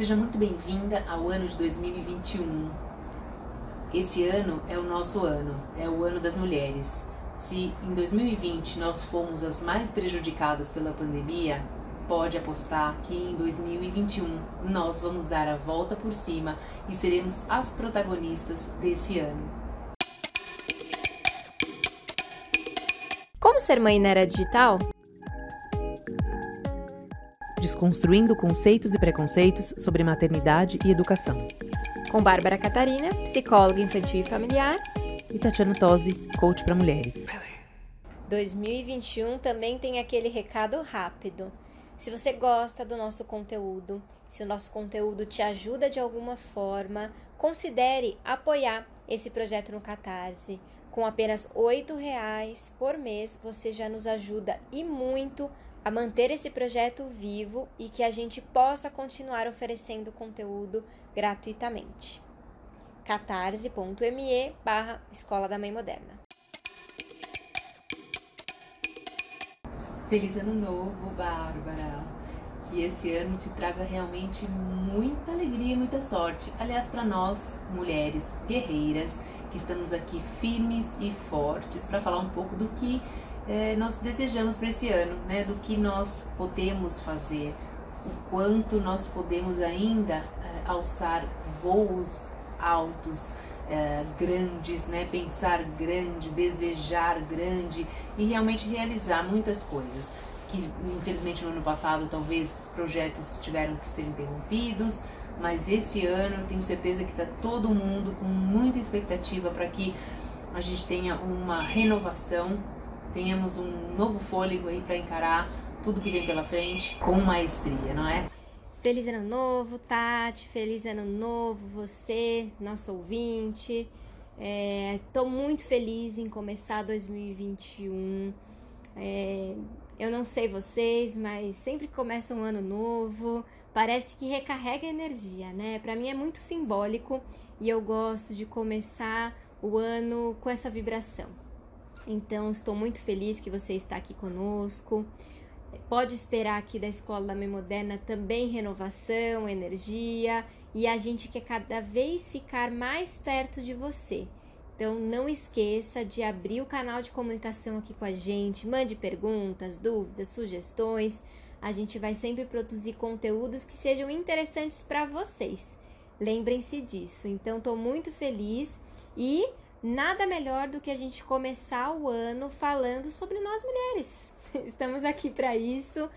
Seja muito bem-vinda ao ano de 2021. Esse ano é o nosso ano, é o ano das mulheres. Se em 2020 nós fomos as mais prejudicadas pela pandemia, pode apostar que em 2021 nós vamos dar a volta por cima e seremos as protagonistas desse ano. Como ser mãe na era digital? Desconstruindo conceitos e preconceitos sobre maternidade e educação. Com Bárbara Catarina, psicóloga infantil e familiar, e Tatiana Tosi, coach para mulheres. 2021 também tem aquele recado rápido. Se você gosta do nosso conteúdo, se o nosso conteúdo te ajuda de alguma forma, considere apoiar esse projeto no Catarse. Com apenas R$ reais por mês, você já nos ajuda e muito a manter esse projeto vivo e que a gente possa continuar oferecendo conteúdo gratuitamente. catarse.me barra Escola da Mãe Moderna. Feliz Ano Novo, Bárbara! Que esse ano te traga realmente muita alegria e muita sorte. Aliás, para nós, mulheres guerreiras, que estamos aqui firmes e fortes para falar um pouco do que é, nós desejamos para esse ano, né? Do que nós podemos fazer, o quanto nós podemos ainda é, alçar voos altos, é, grandes, né? Pensar grande, desejar grande e realmente realizar muitas coisas. Que infelizmente no ano passado talvez projetos tiveram que ser interrompidos, mas esse ano tenho certeza que está todo mundo com muita expectativa para que a gente tenha uma renovação tenhamos um novo fôlego aí para encarar tudo que vem pela frente com maestria, não é? Feliz ano novo, Tati. Feliz ano novo, você, nosso ouvinte. Estou é, muito feliz em começar 2021. É, eu não sei vocês, mas sempre que começa um ano novo, parece que recarrega energia, né? Para mim é muito simbólico e eu gosto de começar o ano com essa vibração. Então, estou muito feliz que você está aqui conosco. Pode esperar aqui da Escola da Moderna também renovação, energia e a gente quer cada vez ficar mais perto de você. Então, não esqueça de abrir o canal de comunicação aqui com a gente, mande perguntas, dúvidas, sugestões. A gente vai sempre produzir conteúdos que sejam interessantes para vocês. Lembrem-se disso. Então, estou muito feliz e nada melhor do que a gente começar o ano falando sobre nós mulheres. Estamos aqui para isso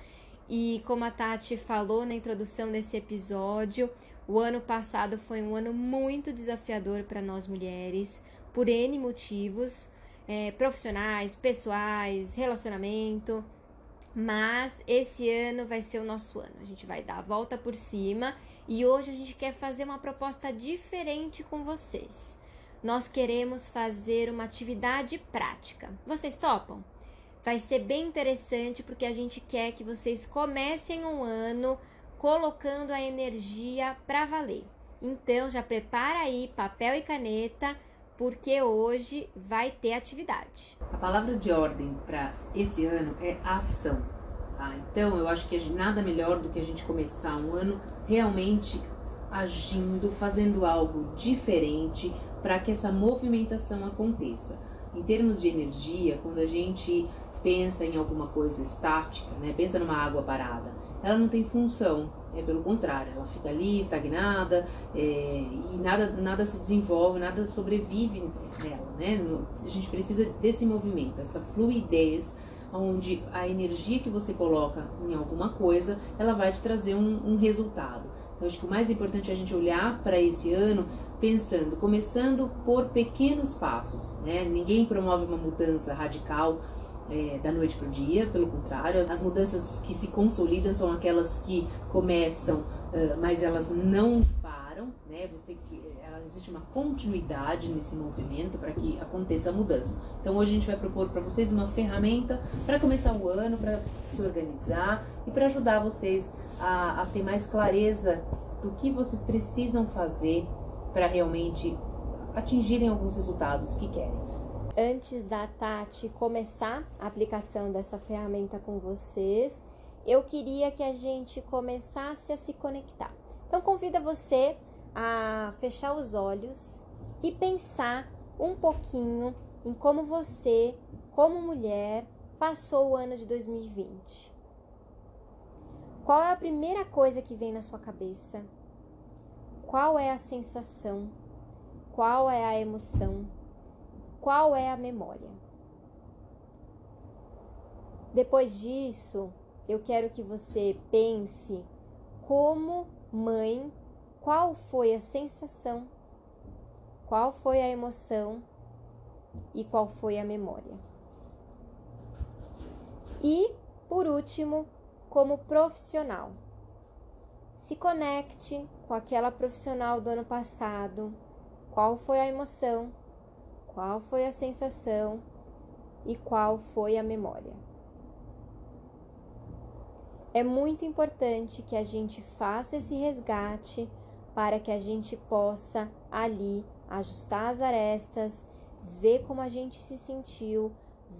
e como a Tati falou na introdução desse episódio, o ano passado foi um ano muito desafiador para nós mulheres, por N motivos, é, profissionais, pessoais, relacionamento. Mas esse ano vai ser o nosso ano. A gente vai dar a volta por cima e hoje a gente quer fazer uma proposta diferente com vocês nós queremos fazer uma atividade prática. Vocês topam? Vai ser bem interessante porque a gente quer que vocês comecem um ano colocando a energia para valer. Então já prepara aí papel e caneta porque hoje vai ter atividade. A palavra de ordem para esse ano é ação. Tá? Então eu acho que nada melhor do que a gente começar um ano realmente agindo, fazendo algo diferente, para que essa movimentação aconteça. Em termos de energia, quando a gente pensa em alguma coisa estática, né, pensa numa água parada, ela não tem função, é pelo contrário, ela fica ali estagnada é, e nada, nada se desenvolve, nada sobrevive nela, né? A gente precisa desse movimento, essa fluidez, onde a energia que você coloca em alguma coisa, ela vai te trazer um, um resultado. Eu acho que o mais importante é a gente olhar para esse ano pensando, começando por pequenos passos. Né? Ninguém promove uma mudança radical é, da noite para o dia, pelo contrário, as mudanças que se consolidam são aquelas que começam, uh, mas elas não param, né? Você ela, existe uma continuidade nesse movimento para que aconteça a mudança. Então hoje a gente vai propor para vocês uma ferramenta para começar o ano, para se organizar e para ajudar vocês a, a ter mais clareza do que vocês precisam fazer para realmente atingirem alguns resultados que querem. Antes da Tati começar a aplicação dessa ferramenta com vocês, eu queria que a gente começasse a se conectar. Então convida você a fechar os olhos e pensar um pouquinho em como você, como mulher, passou o ano de 2020. Qual é a primeira coisa que vem na sua cabeça? Qual é a sensação? Qual é a emoção? Qual é a memória? Depois disso, eu quero que você pense como mãe, qual foi a sensação, qual foi a emoção e qual foi a memória. E, por último, como profissional. Se conecte com aquela profissional do ano passado. Qual foi a emoção? Qual foi a sensação? E qual foi a memória? É muito importante que a gente faça esse resgate para que a gente possa ali ajustar as arestas, ver como a gente se sentiu,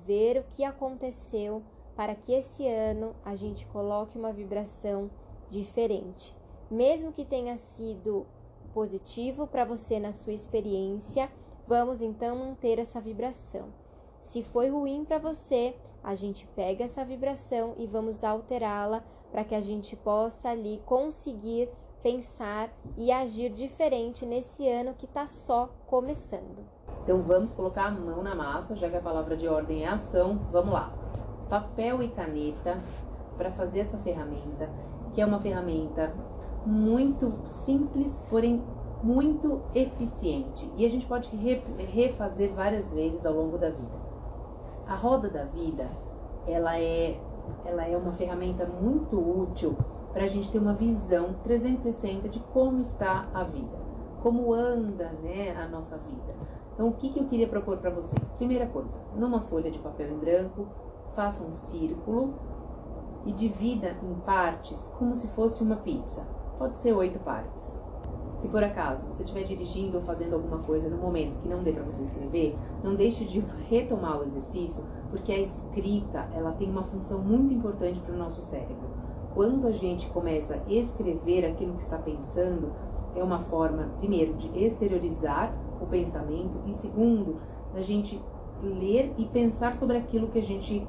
ver o que aconteceu para que esse ano a gente coloque uma vibração diferente. Mesmo que tenha sido positivo para você na sua experiência, vamos então manter essa vibração. Se foi ruim para você, a gente pega essa vibração e vamos alterá-la para que a gente possa ali conseguir pensar e agir diferente nesse ano que está só começando. Então vamos colocar a mão na massa, já que a palavra de ordem é ação. Vamos lá papel e caneta para fazer essa ferramenta, que é uma ferramenta muito simples, porém muito eficiente. E a gente pode refazer várias vezes ao longo da vida. A roda da vida, ela é, ela é uma ferramenta muito útil para a gente ter uma visão 360 de como está a vida, como anda né, a nossa vida. Então, o que, que eu queria propor para vocês? Primeira coisa, numa folha de papel em branco, faça um círculo e divida em partes como se fosse uma pizza. Pode ser oito partes. Se por acaso você estiver dirigindo ou fazendo alguma coisa no momento que não dê para você escrever, não deixe de retomar o exercício, porque a escrita ela tem uma função muito importante para o nosso cérebro. Quando a gente começa a escrever aquilo que está pensando, é uma forma, primeiro, de exteriorizar o pensamento e segundo, da gente ler e pensar sobre aquilo que a gente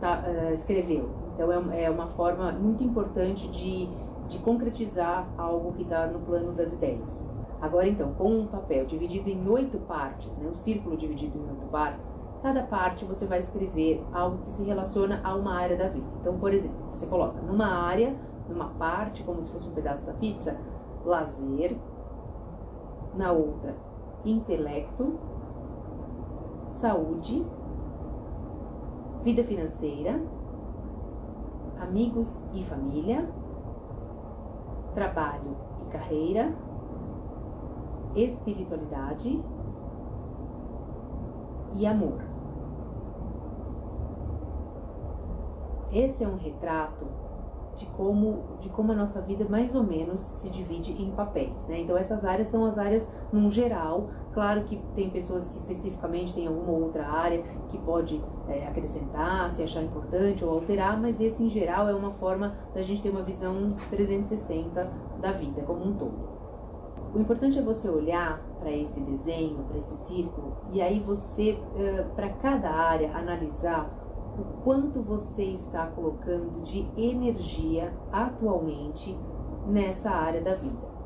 tá, uh, escreveu. Então é, é, uma forma muito importante de, de concretizar algo que está no plano das ideias. Agora então, com um papel dividido em oito partes, né, um círculo dividido em oito partes, cada parte você vai escrever algo que se relaciona a uma área da vida. Então, por exemplo, você coloca numa área, numa parte, como se fosse um pedaço da pizza, lazer, na outra, intelecto, saúde, vida financeira, amigos e família, trabalho e carreira, espiritualidade e amor. Esse é um retrato de como, de como a nossa vida mais ou menos se divide em papéis, né? Então essas áreas são as áreas num geral. Claro que tem pessoas que especificamente têm alguma outra área que pode é, acrescentar, se achar importante ou alterar, mas esse em geral é uma forma da gente ter uma visão 360 da vida como um todo. O importante é você olhar para esse desenho, para esse círculo, e aí você, para cada área, analisar o quanto você está colocando de energia atualmente nessa área da vida.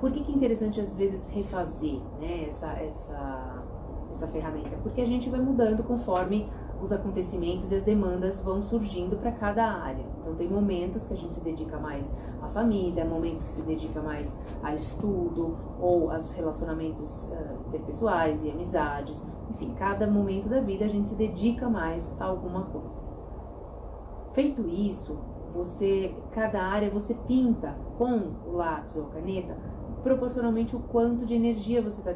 Por que, que é interessante às vezes refazer né, essa, essa, essa ferramenta? Porque a gente vai mudando conforme os acontecimentos e as demandas vão surgindo para cada área. Então, tem momentos que a gente se dedica mais à família, momentos que se dedica mais a estudo ou aos relacionamentos uh, interpessoais e amizades. Enfim, cada momento da vida a gente se dedica mais a alguma coisa. Feito isso, você, cada área você pinta com o lápis ou a caneta proporcionalmente o quanto de energia você está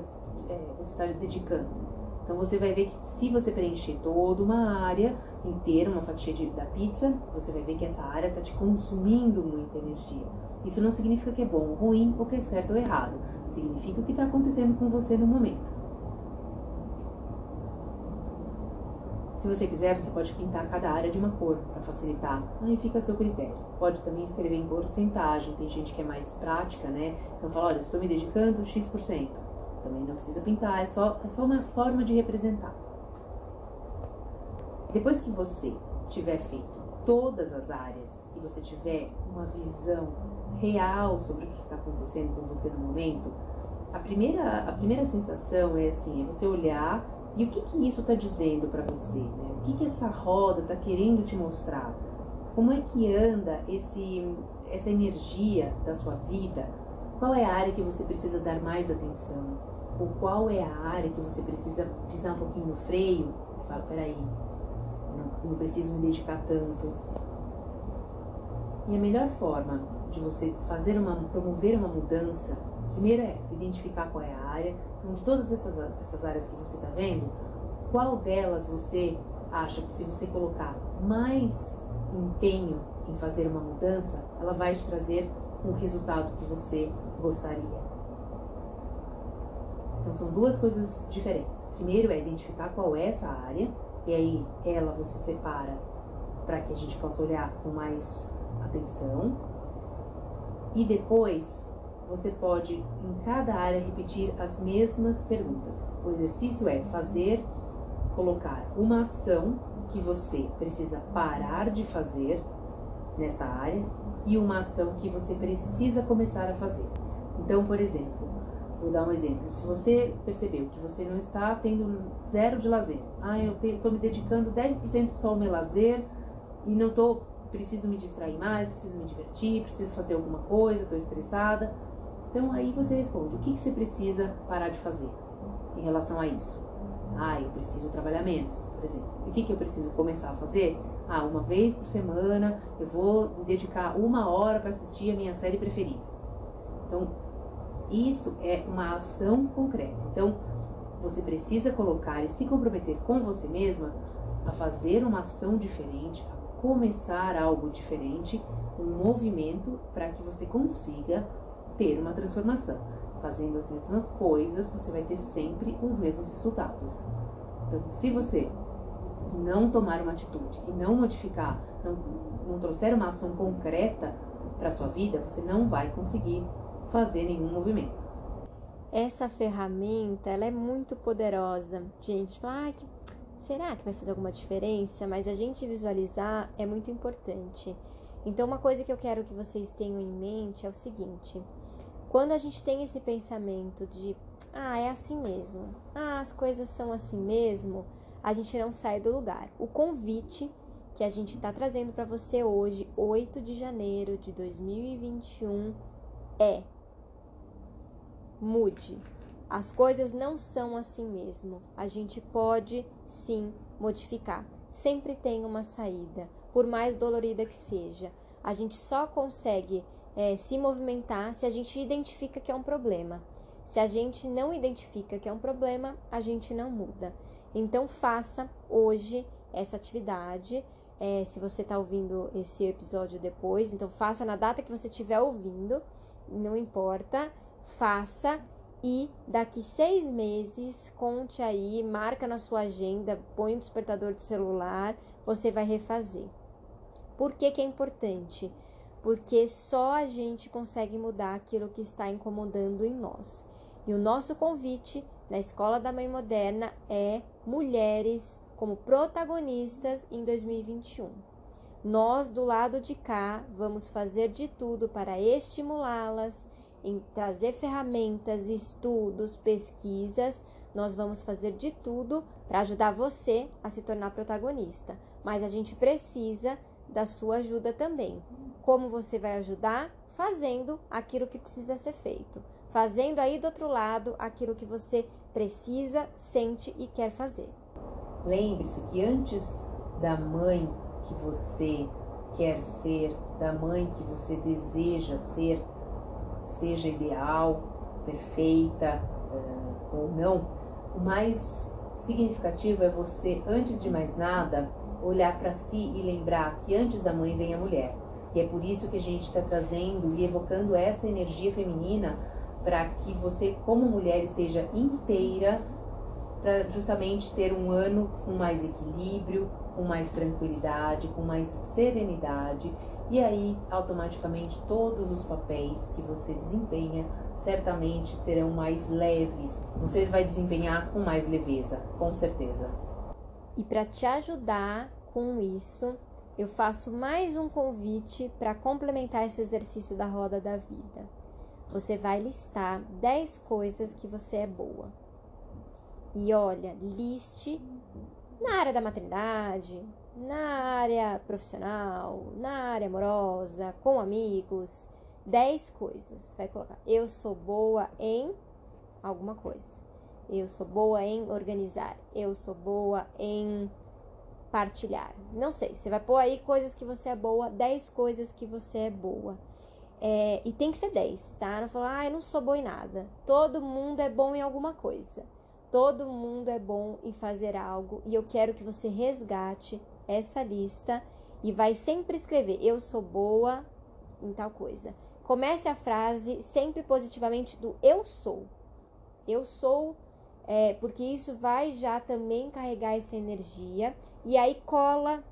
é, você tá dedicando. Então você vai ver que se você preencher toda uma área inteira, uma fatia de, da pizza, você vai ver que essa área está te consumindo muita energia. Isso não significa que é bom ou ruim, ou que é certo ou errado. Significa o que está acontecendo com você no momento. Se você quiser, você pode pintar cada área de uma cor para facilitar. Aí fica a seu critério. Pode também escrever em porcentagem. Tem gente que é mais prática, né? Então fala, olha, estou me dedicando X%. Também não precisa pintar, é só, é só uma forma de representar. Depois que você tiver feito todas as áreas e você tiver uma visão real sobre o que está acontecendo com você no momento, a primeira, a primeira sensação é assim, é você olhar e o que, que isso está dizendo para você, né? O que, que essa roda está querendo te mostrar? Como é que anda esse, essa energia da sua vida? Qual é a área que você precisa dar mais atenção? Ou qual é a área que você precisa pisar um pouquinho no freio? Fala, peraí, não, não preciso me dedicar tanto. E a melhor forma de você fazer uma, promover uma mudança, primeiro é se identificar qual é a área. Então, de todas essas, essas áreas que você está vendo, qual delas você acha que se você colocar mais empenho em fazer uma mudança, ela vai te trazer um resultado que você gostaria. Então são duas coisas diferentes. Primeiro é identificar qual é essa área e aí ela você separa para que a gente possa olhar com mais atenção. E depois você pode em cada área repetir as mesmas perguntas. O exercício é fazer, colocar uma ação que você precisa parar de fazer nesta área e uma ação que você precisa começar a fazer. Então, por exemplo, Vou dar um exemplo. Se você percebeu que você não está tendo zero de lazer, ah, eu estou me dedicando 10% só ao meu lazer e não estou, preciso me distrair mais, preciso me divertir, preciso fazer alguma coisa, estou estressada. Então aí você responde, o que, que você precisa parar de fazer em relação a isso? Ah, eu preciso trabalhar menos, por exemplo. O que, que eu preciso começar a fazer? Ah, uma vez por semana eu vou me dedicar uma hora para assistir a minha série preferida. Então, isso é uma ação concreta. Então, você precisa colocar e se comprometer com você mesma a fazer uma ação diferente, a começar algo diferente, um movimento para que você consiga ter uma transformação. Fazendo as mesmas coisas, você vai ter sempre os mesmos resultados. Então, se você não tomar uma atitude e não modificar, não, não trouxer uma ação concreta para sua vida, você não vai conseguir fazer nenhum movimento. Essa ferramenta, ela é muito poderosa. Gente, fala, ah, que, será que vai fazer alguma diferença? Mas a gente visualizar é muito importante. Então, uma coisa que eu quero que vocês tenham em mente é o seguinte: quando a gente tem esse pensamento de, ah, é assim mesmo, ah, as coisas são assim mesmo, a gente não sai do lugar. O convite que a gente está trazendo para você hoje, 8 de janeiro de 2021, é mude. As coisas não são assim mesmo. A gente pode sim modificar. Sempre tem uma saída, por mais dolorida que seja. A gente só consegue é, se movimentar se a gente identifica que é um problema. Se a gente não identifica que é um problema, a gente não muda. Então faça hoje essa atividade. É, se você está ouvindo esse episódio depois, então faça na data que você estiver ouvindo, não importa faça e daqui seis meses, conte aí, marca na sua agenda, põe o despertador do celular, você vai refazer. Por que, que é importante? Porque só a gente consegue mudar aquilo que está incomodando em nós. E o nosso convite na Escola da Mãe Moderna é mulheres como protagonistas em 2021. Nós, do lado de cá, vamos fazer de tudo para estimulá-las em trazer ferramentas, estudos, pesquisas. Nós vamos fazer de tudo para ajudar você a se tornar protagonista, mas a gente precisa da sua ajuda também. Como você vai ajudar? Fazendo aquilo que precisa ser feito, fazendo aí do outro lado aquilo que você precisa, sente e quer fazer. Lembre-se que antes da mãe que você quer ser, da mãe que você deseja ser, seja ideal, perfeita uh, ou não, o mais significativo é você, antes de mais nada, olhar para si e lembrar que antes da mãe vem a mulher. E é por isso que a gente está trazendo e evocando essa energia feminina para que você, como mulher, esteja inteira para justamente ter um ano com mais equilíbrio, com mais tranquilidade, com mais serenidade. E aí, automaticamente, todos os papéis que você desempenha certamente serão mais leves. Você vai desempenhar com mais leveza, com certeza. E para te ajudar com isso, eu faço mais um convite para complementar esse exercício da roda da vida. Você vai listar 10 coisas que você é boa. E olha, liste na área da maternidade, na área profissional, na área amorosa, com amigos, 10 coisas. Vai colocar: eu sou boa em alguma coisa. Eu sou boa em organizar. Eu sou boa em partilhar. Não sei, você vai pôr aí coisas que você é boa, 10 coisas que você é boa. É, e tem que ser 10, tá? Não falar, ah, eu não sou boa em nada. Todo mundo é bom em alguma coisa. Todo mundo é bom em fazer algo e eu quero que você resgate essa lista e vai sempre escrever: eu sou boa em tal coisa. Comece a frase sempre positivamente do eu sou. Eu sou, é, porque isso vai já também carregar essa energia e aí cola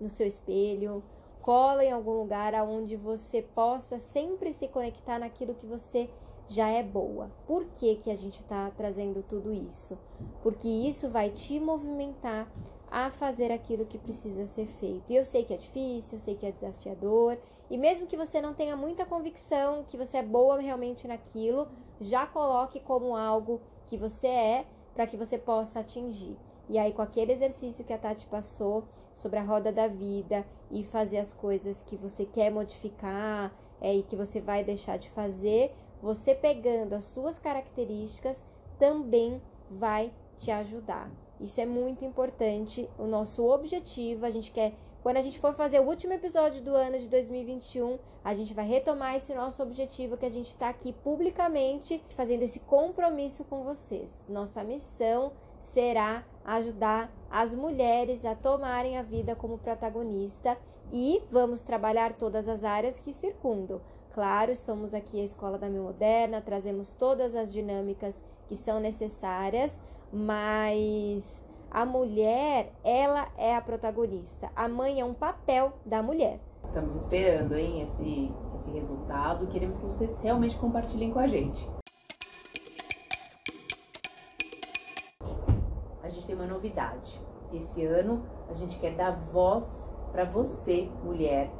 no seu espelho, cola em algum lugar aonde você possa sempre se conectar naquilo que você já é boa. Por que, que a gente está trazendo tudo isso? Porque isso vai te movimentar a fazer aquilo que precisa ser feito. E eu sei que é difícil, eu sei que é desafiador, e mesmo que você não tenha muita convicção que você é boa realmente naquilo, já coloque como algo que você é para que você possa atingir. E aí, com aquele exercício que a Tati passou sobre a roda da vida e fazer as coisas que você quer modificar é, e que você vai deixar de fazer, você pegando as suas características também vai te ajudar. Isso é muito importante. O nosso objetivo, a gente quer quando a gente for fazer o último episódio do ano de 2021, a gente vai retomar esse nosso objetivo que a gente está aqui publicamente fazendo esse compromisso com vocês. Nossa missão será ajudar as mulheres a tomarem a vida como protagonista e vamos trabalhar todas as áreas que circundam. Claro, somos aqui a Escola da Mãe Moderna, trazemos todas as dinâmicas que são necessárias, mas a mulher, ela é a protagonista. A mãe é um papel da mulher. Estamos esperando, hein, esse, esse resultado. Queremos que vocês realmente compartilhem com a gente. gente tem uma novidade. Esse ano a gente quer dar voz para você, mulher,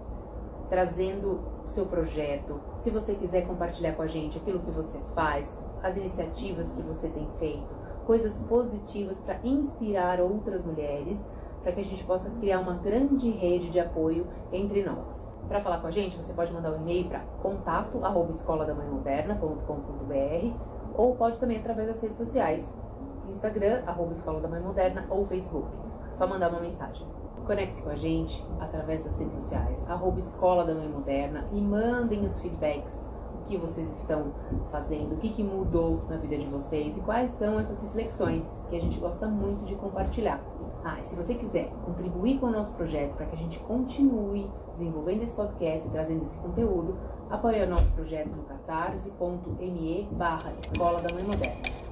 trazendo o seu projeto. Se você quiser compartilhar com a gente aquilo que você faz, as iniciativas que você tem feito, coisas positivas para inspirar outras mulheres, para que a gente possa criar uma grande rede de apoio entre nós. Para falar com a gente, você pode mandar um e-mail para contato@escoladamãemoderna.com.br ou pode também através das redes sociais. Instagram, arroba Escola da Mãe Moderna, ou Facebook. Só mandar uma mensagem. Conecte-se com a gente através das redes sociais, arroba Escola da Mãe Moderna, e mandem os feedbacks, que vocês estão fazendo, o que, que mudou na vida de vocês e quais são essas reflexões que a gente gosta muito de compartilhar. Ah, e se você quiser contribuir com o nosso projeto para que a gente continue desenvolvendo esse podcast e trazendo esse conteúdo, apoie o nosso projeto no catarse.me barra Escola da Mãe Moderna.